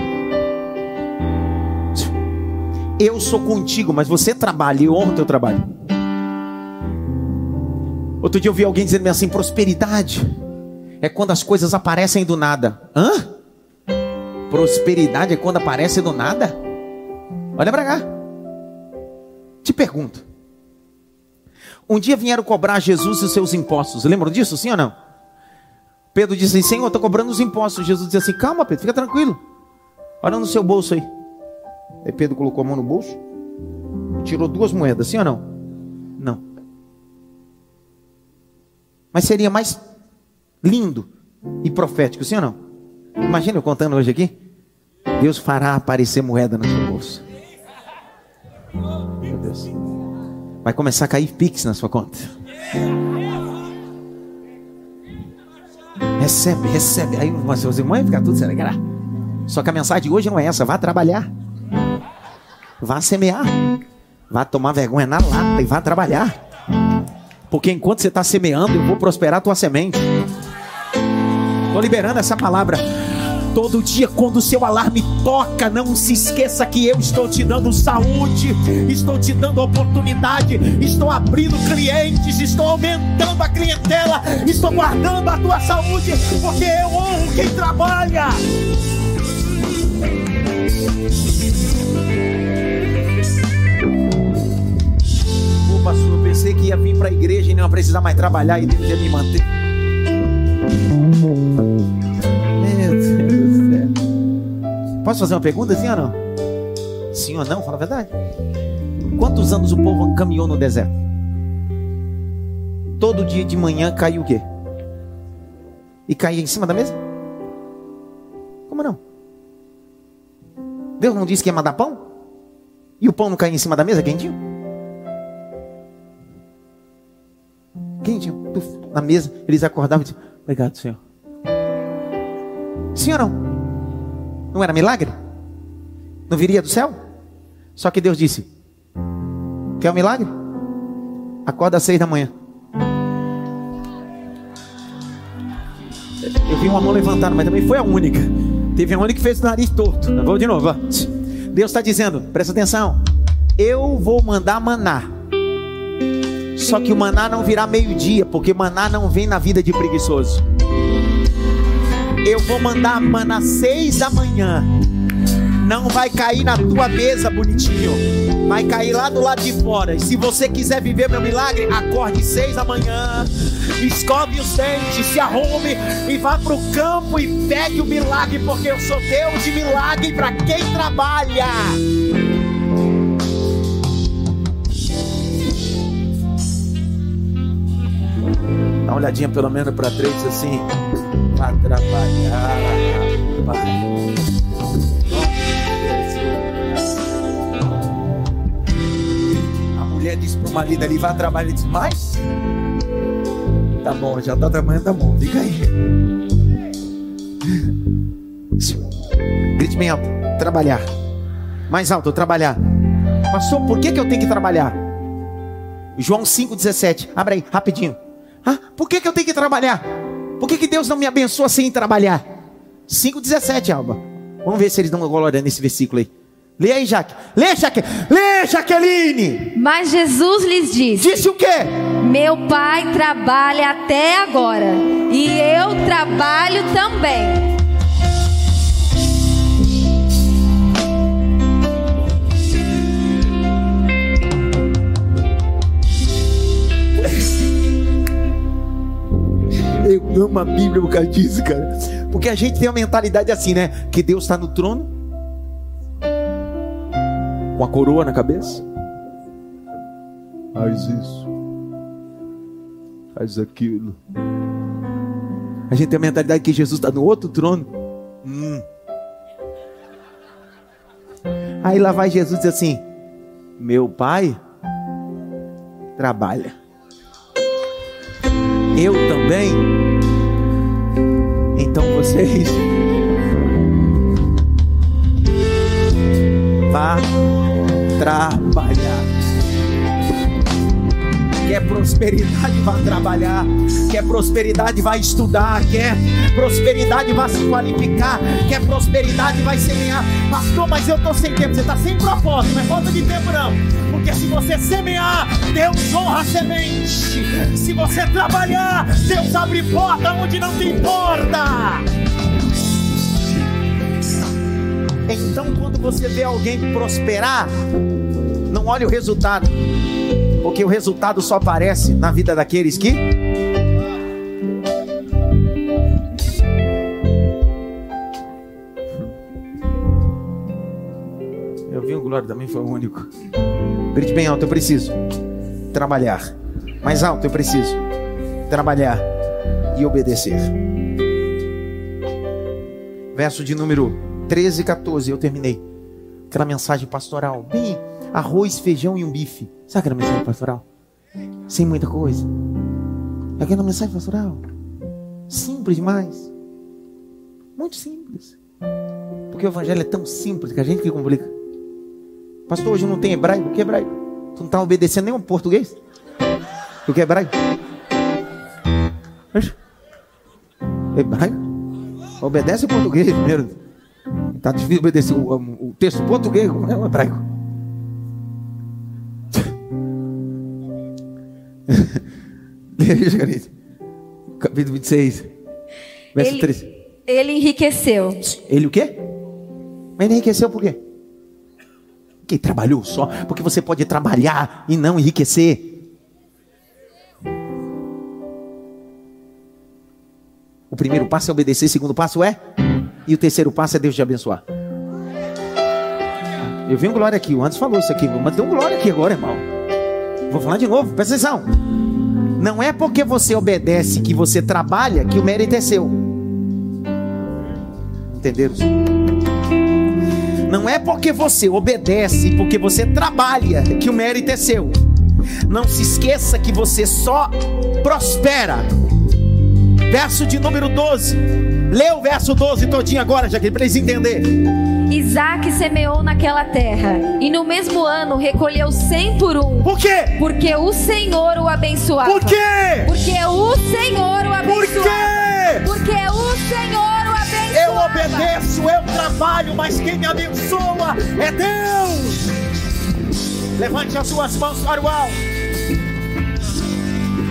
Speaker 1: Eu sou contigo, mas você trabalha e honra o teu trabalho. Outro dia eu vi alguém dizendo assim: prosperidade é quando as coisas aparecem do nada. Hã? Prosperidade é quando aparece do nada? Olha para cá. Te pergunto. Um dia vieram cobrar Jesus os seus impostos. Lembram disso, sim ou não? Pedro disse assim: Senhor, estou cobrando os impostos. Jesus disse assim: Calma, Pedro, fica tranquilo. Olha no seu bolso aí. Aí Pedro colocou a mão no bolso, tirou duas moedas, sim ou não? Não. Mas seria mais lindo e profético, sim ou não? Imagina eu contando hoje aqui. Deus fará aparecer moeda no seu bolso. Meu Deus. Vai começar a cair pix na sua conta. Recebe, recebe. Aí os irmãos ficar tudo certo. Só que a mensagem de hoje não é essa. Vá trabalhar. Vá semear. Vá tomar vergonha na lata e vá trabalhar. Porque enquanto você está semeando, eu vou prosperar a tua semente. Estou liberando essa palavra. Todo dia, quando o seu alarme toca, não se esqueça que eu estou te dando saúde, estou te dando oportunidade, estou abrindo clientes, estou aumentando a clientela, estou guardando a tua saúde, porque eu honro quem trabalha. Pastor, eu pensei que ia vir para a igreja e não ia precisar mais trabalhar e Deus ia me manter. Meu Deus do céu. Posso fazer uma pergunta, sim ou não? Sim ou não? Fala a verdade. Quantos anos o povo caminhou no deserto? Todo dia de manhã caiu o quê? E caía em cima da mesa? Como não? Deus não disse que ia mandar pão? E o pão não caía em cima da mesa quentinho? quente, na mesa, eles acordavam e diziam, obrigado, Senhor. Sim ou não? Não era milagre? Não viria do céu? Só que Deus disse: Quer um milagre? Acorda às seis da manhã. Eu vi uma mão levantada, mas também foi a única. Teve única que fez o nariz torto. Vamos de novo. Deus está dizendo: presta atenção. Eu vou mandar maná só que o maná não virá meio-dia, porque maná não vem na vida de preguiçoso. Eu vou mandar maná seis da manhã. Não vai cair na tua mesa, bonitinho. Vai cair lá do lado de fora. E se você quiser viver meu milagre, acorde seis da manhã. Escove os dentes, se arrume e vá para o campo e pegue o milagre, porque eu sou Deus de milagre para quem trabalha. Dá uma olhadinha pelo menos para três assim. Para trabalhar. O marido ali, vai trabalhar. Ele disse, mais? Tá bom, já tá trabalhando, tá bom. Fica aí. Grite bem alto. Trabalhar. Mais alto, trabalhar. Pastor, por que, que eu tenho que trabalhar? João 5,17. Abre aí, rapidinho. Ah, por que, que eu tenho que trabalhar? Por que, que Deus não me abençoa sem trabalhar? 5,17, Alba. Vamos ver se eles dão glória nesse versículo aí. Lê aí, Jaque. Lê, Jaque. Lê, Jaqueline.
Speaker 2: Mas Jesus lhes disse:
Speaker 1: Disse o quê?
Speaker 2: Meu pai trabalha até agora, e eu trabalho também.
Speaker 1: Eu amo a Bíblia por causa disso, cara. Porque a gente tem uma mentalidade assim, né? Que Deus está no trono, com a coroa na cabeça. Faz isso, faz aquilo. A gente tem a mentalidade que Jesus está no outro trono. Hum. Aí lá vai Jesus diz assim: Meu pai trabalha. Eu também. Então vocês vá trabalhar. Quer prosperidade, vá trabalhar. Quer prosperidade, vai estudar. Quer prosperidade, vai se qualificar. Quer prosperidade, vai semear. Pastor, mas eu estou sem tempo. Você está sem propósito, não é falta de tempo, não. Porque se você semear, Deus honra a semente. Se você trabalhar, Deus abre porta onde não tem porta. Então, quando você vê alguém prosperar, não olhe o resultado, porque o resultado só aparece na vida daqueles que. Eu vi o glória também foi o único. Grite bem alto, eu preciso trabalhar. Mais alto, eu preciso trabalhar e obedecer. Verso de número 13 e 14, eu terminei. Aquela mensagem pastoral, bem arroz, feijão e um bife. Sabe aquela mensagem pastoral? Sem muita coisa. Aquela mensagem pastoral. Simples demais. Muito simples. Porque o evangelho é tão simples que a gente que complica. Pastor, hoje não tem hebraico. O que é hebraico? Tu não está obedecendo nem um português? O que é hebraico? Hebraico? Obedece o português primeiro. Está difícil obedecer o, o texto português, como é o hebraico? (laughs) Deixa, querido. Capítulo 26, verso
Speaker 2: Ele,
Speaker 1: 3.
Speaker 2: ele enriqueceu.
Speaker 1: Ele o quê? Mas ele enriqueceu por quê? Porque trabalhou só. Porque você pode trabalhar e não enriquecer. O primeiro passo é obedecer, o segundo passo é. E o terceiro passo é Deus te abençoar. Eu vi um glória aqui, o Anderson falou isso aqui, mas tem um glória aqui agora, irmão. Vou falar de novo, presta atenção. Não é porque você obedece que você trabalha que o mérito é seu. Entenderam? Não é porque você obedece, porque você trabalha, que o mérito é seu. Não se esqueça que você só prospera. Verso de número 12. Lê o verso 12 todinho agora, já que para eles entenderem.
Speaker 2: Isaac semeou naquela terra, e no mesmo ano recolheu cem por um.
Speaker 1: Por quê?
Speaker 2: Porque o Senhor o abençoava.
Speaker 1: Por quê?
Speaker 2: Porque o Senhor o
Speaker 1: Por
Speaker 2: abençoava.
Speaker 1: quê?
Speaker 2: Porque o Senhor o abençoava.
Speaker 1: Eu obedeço, eu trabalho, mas quem me abençoa é Deus. Levante as suas mãos para o alto.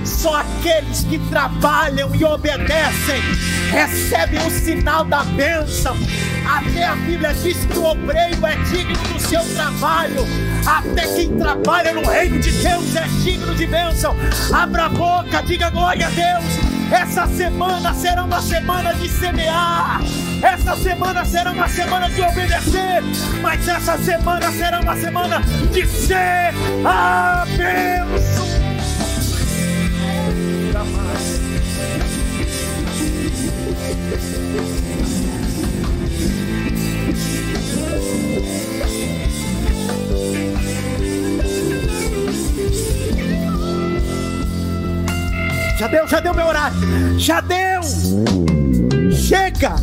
Speaker 1: Só aqueles que trabalham e obedecem recebem o sinal da bênção. Até a Bíblia diz que o obreiro é digno do seu trabalho. Até quem trabalha no reino de Deus é digno de bênção. Abra a boca, diga glória a Deus. Essa semana será uma semana de semear. Essa semana será uma semana de obedecer. Mas essa semana será uma semana de ser abençoado. Já deu, já deu meu horário. Já deu. Chega.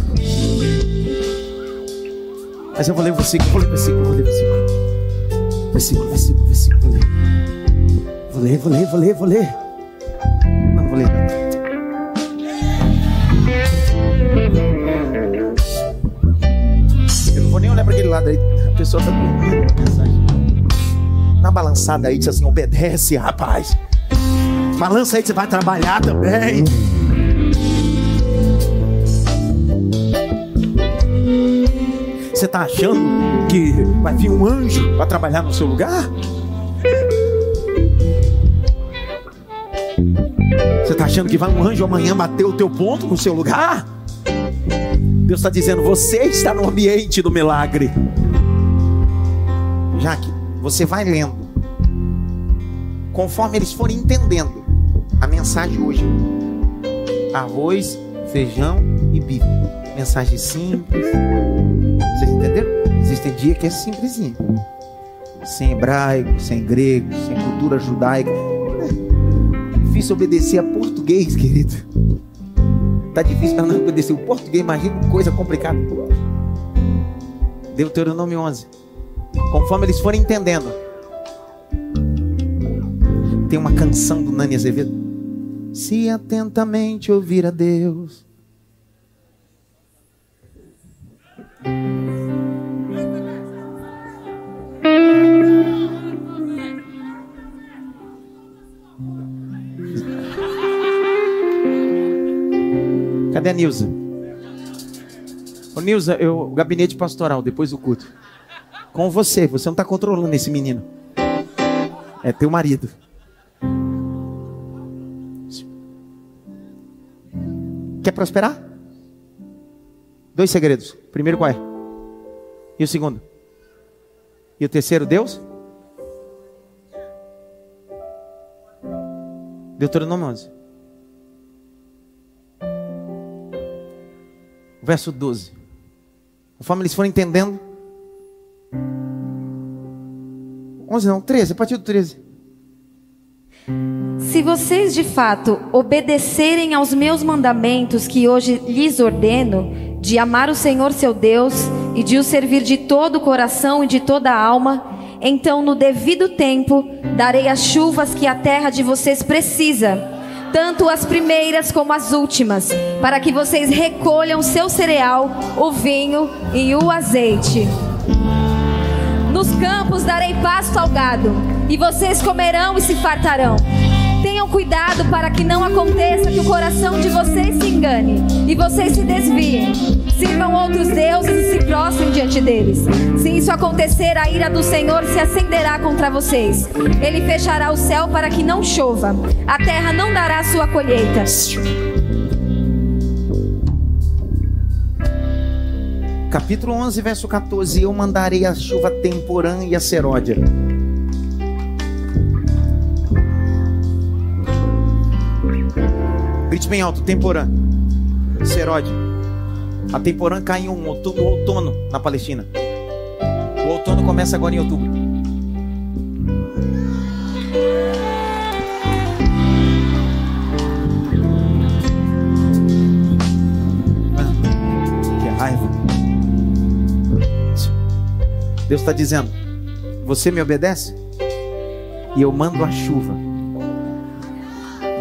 Speaker 1: Mas eu vou ler o versículo, vou ler o versículo, vou ler o versículo. Versículo, versículo, versículo, vou ler. Vou ler, vou ler, vou ler, lado aí. A pessoa está dormindo. Na balançada aí, diz assim: obedece, rapaz. Balança aí você vai trabalhar também. Você está achando que vai vir um anjo para trabalhar no seu lugar? Você está achando que vai um anjo amanhã bater o teu ponto no seu lugar? Deus está dizendo: você está no ambiente do milagre. Jaque, você vai lendo. Conforme eles forem entendendo a mensagem hoje: arroz, feijão e bife. Mensagem simples. Vocês entenderam? Existem dias que é simplesinho. Sem hebraico, sem grego, sem cultura judaica. É difícil obedecer a português, querido. Tá difícil para não obedecer o português, imagina coisa complicada. Deuteronômio 11. Conforme eles forem entendendo. Tem uma canção do Nani Azevedo. Se atentamente ouvir a Deus. Cadê a Nilza? Ô Nilza, eu, o gabinete pastoral, depois do culto. Com você, você não está controlando esse menino. É teu marido. Quer prosperar? Dois segredos. Primeiro qual é? E o segundo? E o terceiro, Deus? Deuteronômio 11. Verso 12. Conforme eles foram entendendo. 11 não, 13, a partir do 13.
Speaker 2: Se vocês de fato obedecerem aos meus mandamentos que hoje lhes ordeno, de amar o Senhor seu Deus e de o servir de todo o coração e de toda a alma, então no devido tempo darei as chuvas que a terra de vocês precisa, tanto as primeiras como as últimas, para que vocês recolham seu cereal, o vinho e o azeite. Nos campos darei pasto ao gado, e vocês comerão e se fartarão. Tenham cuidado para que não aconteça que o coração de vocês se engane e vocês se desviem. Sirvam outros deuses e se prostrem diante deles. Se isso acontecer, a ira do Senhor se acenderá contra vocês. Ele fechará o céu para que não chova. A terra não dará sua colheita.
Speaker 1: Capítulo 11, verso 14: Eu mandarei a chuva temporã e a seródia. Bem alto: temporã, seródia. A temporã cai em um outono, no outono na Palestina. O outono começa agora em outubro. Ah, que raiva. Deus está dizendo: Você me obedece? E eu mando a chuva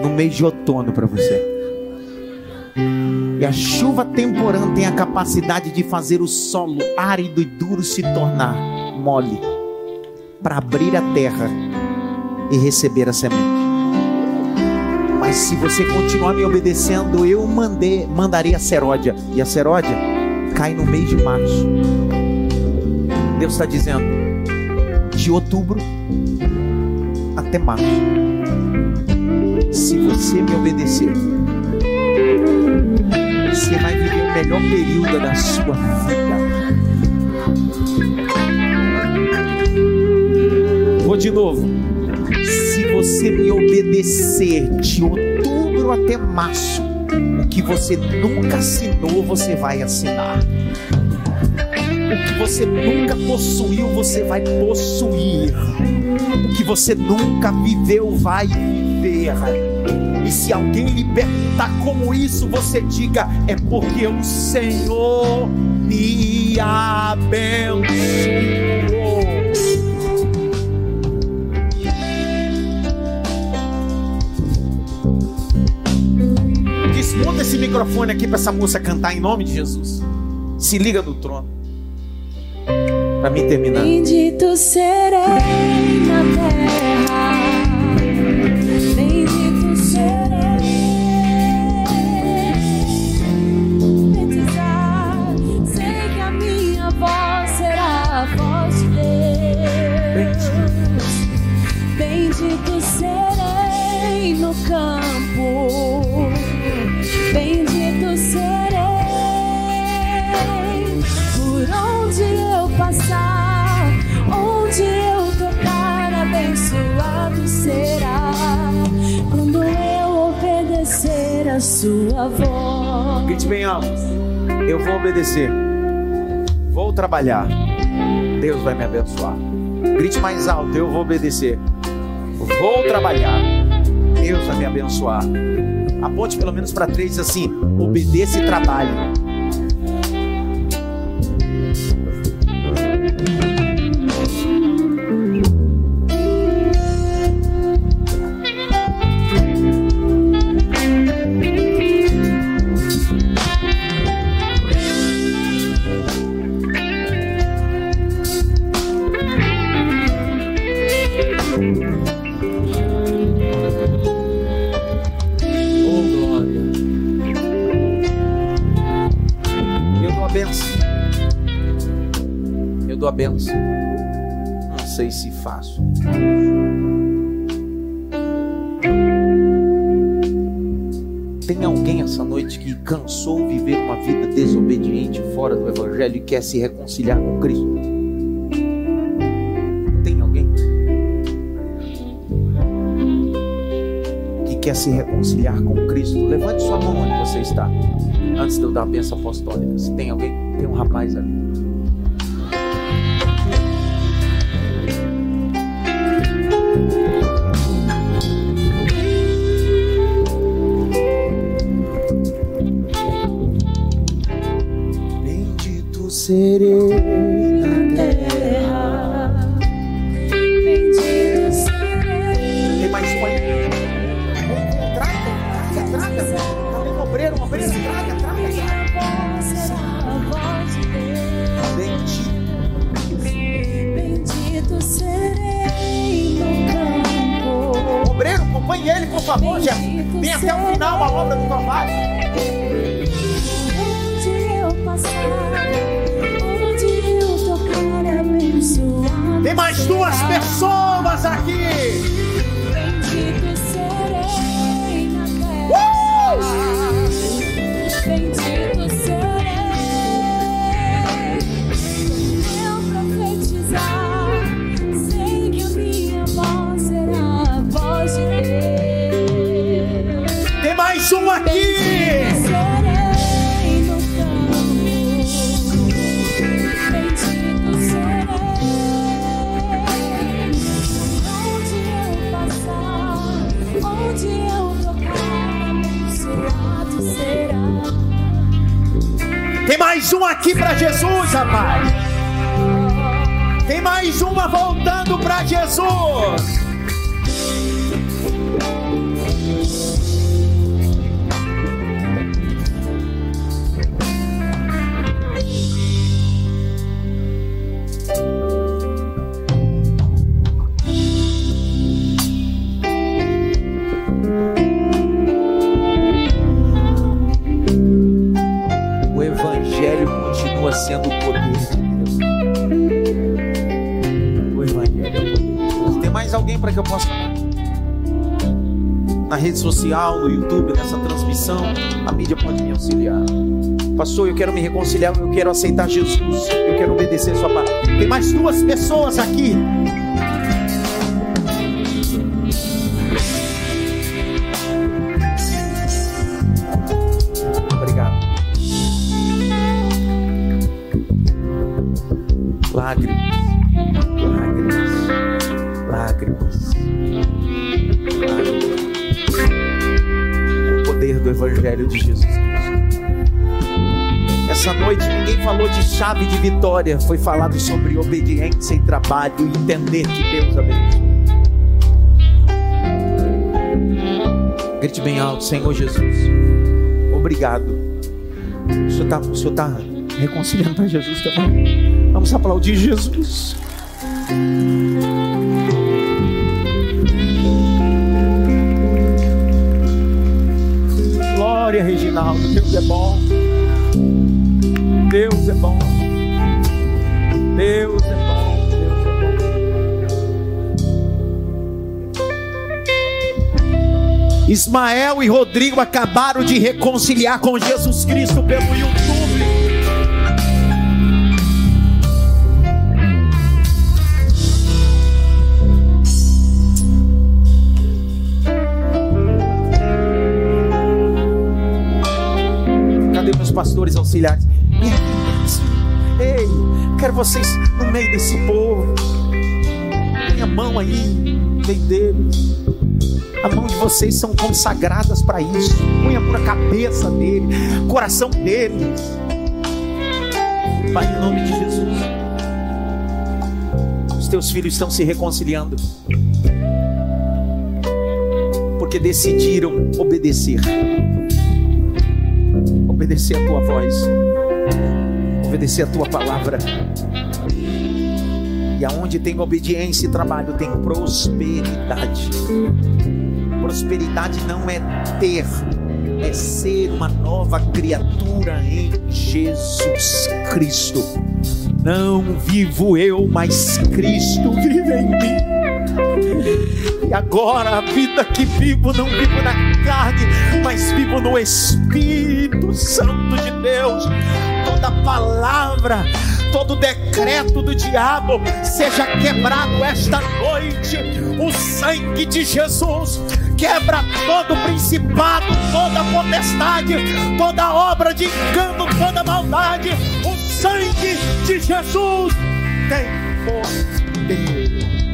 Speaker 1: no mês de outono para você. E a chuva temporã tem a capacidade de fazer o solo árido e duro se tornar mole para abrir a terra e receber a semente. Mas se você continuar me obedecendo, eu mandei, mandarei a seródia. E a seródia cai no mês de março. Deus está dizendo, de outubro até março. Se você me obedecer, você vai viver o melhor período da sua vida. Vou de novo. Se você me obedecer de outubro até março, o que você nunca assinou, você vai assinar. O que você nunca possuiu, você vai possuir. O que você nunca viveu, vai viver. E se alguém lhe perguntar como isso, você diga: é porque o Senhor me abençoou. Desmonta esse microfone aqui para essa moça cantar em nome de Jesus. Se liga no trono. Para mim terminar.
Speaker 3: Bendito serei na terra.
Speaker 1: Grite bem. Eu vou obedecer. Vou trabalhar. Deus vai me abençoar. Grite mais alto. Eu vou obedecer. Vou trabalhar. Deus vai me abençoar. Aponte pelo menos para três assim: obedeça e trabalhe. Benção. Não sei se faço. Tem alguém essa noite que cansou viver uma vida desobediente fora do Evangelho e quer se reconciliar com Cristo? Tem alguém? que quer se reconciliar com Cristo, levante sua mão onde você está. Antes de eu dar a bênção apostólica. Se tem alguém, tem um rapaz ali. Aqui para Jesus, rapaz. Tem mais uma voltando para Jesus. Social, no YouTube, nessa transmissão, a mídia pode me auxiliar. Pastor, eu quero me reconciliar, eu quero aceitar Jesus, eu quero obedecer Sua palavra. Tem mais duas pessoas aqui. Chave de vitória, foi falado sobre obediência e trabalho e entender que Deus abençoa. Grite bem alto, Senhor Jesus. Obrigado. O Senhor está tá reconciliando para Jesus também. Vamos aplaudir Jesus. Glória, Reginaldo. Deus é bom. Deus é bom. Deus é bom. Deus é. Ismael e Rodrigo acabaram de reconciliar com Jesus Cristo pelo YouTube. Cadê meus pastores auxiliares? Quero vocês no meio desse povo. Põe a mão aí, no meio deles. A mão de vocês são consagradas para isso. Põe a mão na cabeça dele, coração dele. Pai, em nome de Jesus. Os teus filhos estão se reconciliando. Porque decidiram obedecer. Obedecer a tua voz. Obedecer a tua palavra. E aonde tem obediência e trabalho, tem prosperidade. Prosperidade não é ter, é ser uma nova criatura em Jesus Cristo. Não vivo eu, mas Cristo vive em mim. E agora a vida que vivo, não vivo na carne, mas vivo no Espírito Santo de Deus. Toda palavra, todo decreto do diabo seja quebrado esta noite. O sangue de Jesus quebra todo principado, toda potestade, toda obra de engano, toda maldade. O sangue de Jesus tem poder.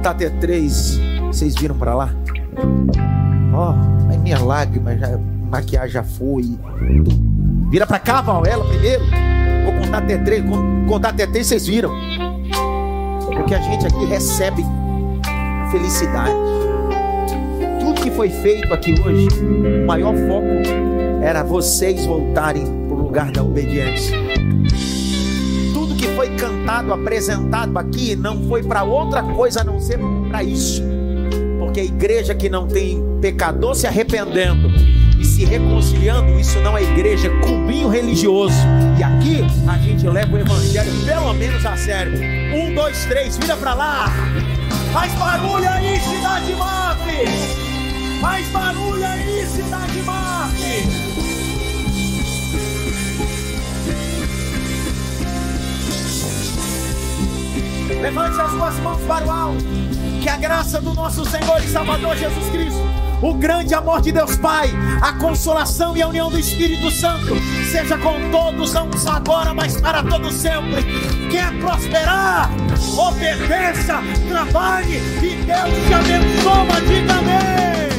Speaker 1: Contar até três. Vocês viram para lá? Ó, oh, minha lágrima, já, maquiagem já foi. Vira para cá, Val, ela primeiro. Vou contar até três. Contar até três, vocês viram? Porque a gente aqui recebe felicidade. Tudo que foi feito aqui hoje, o maior foco era vocês voltarem para o lugar da obediência. Apresentado aqui, não foi para outra coisa a não ser para isso. Porque a igreja que não tem pecador se arrependendo e se reconciliando, isso não é igreja, é clubinho religioso. E aqui a gente leva o evangelho pelo menos a sério. Um, dois, três, vira para lá. Faz barulho aí, cidade Marte! Faz barulho aí, cidade Marte! Levante as suas mãos para o alto. Que a graça do nosso Senhor e Salvador Jesus Cristo, o grande amor de Deus Pai, a consolação e a união do Espírito Santo, seja com todos, não só agora, mas para todos sempre. Quer prosperar? Obedeça, trabalhe e Deus te abençoe. Diga amém.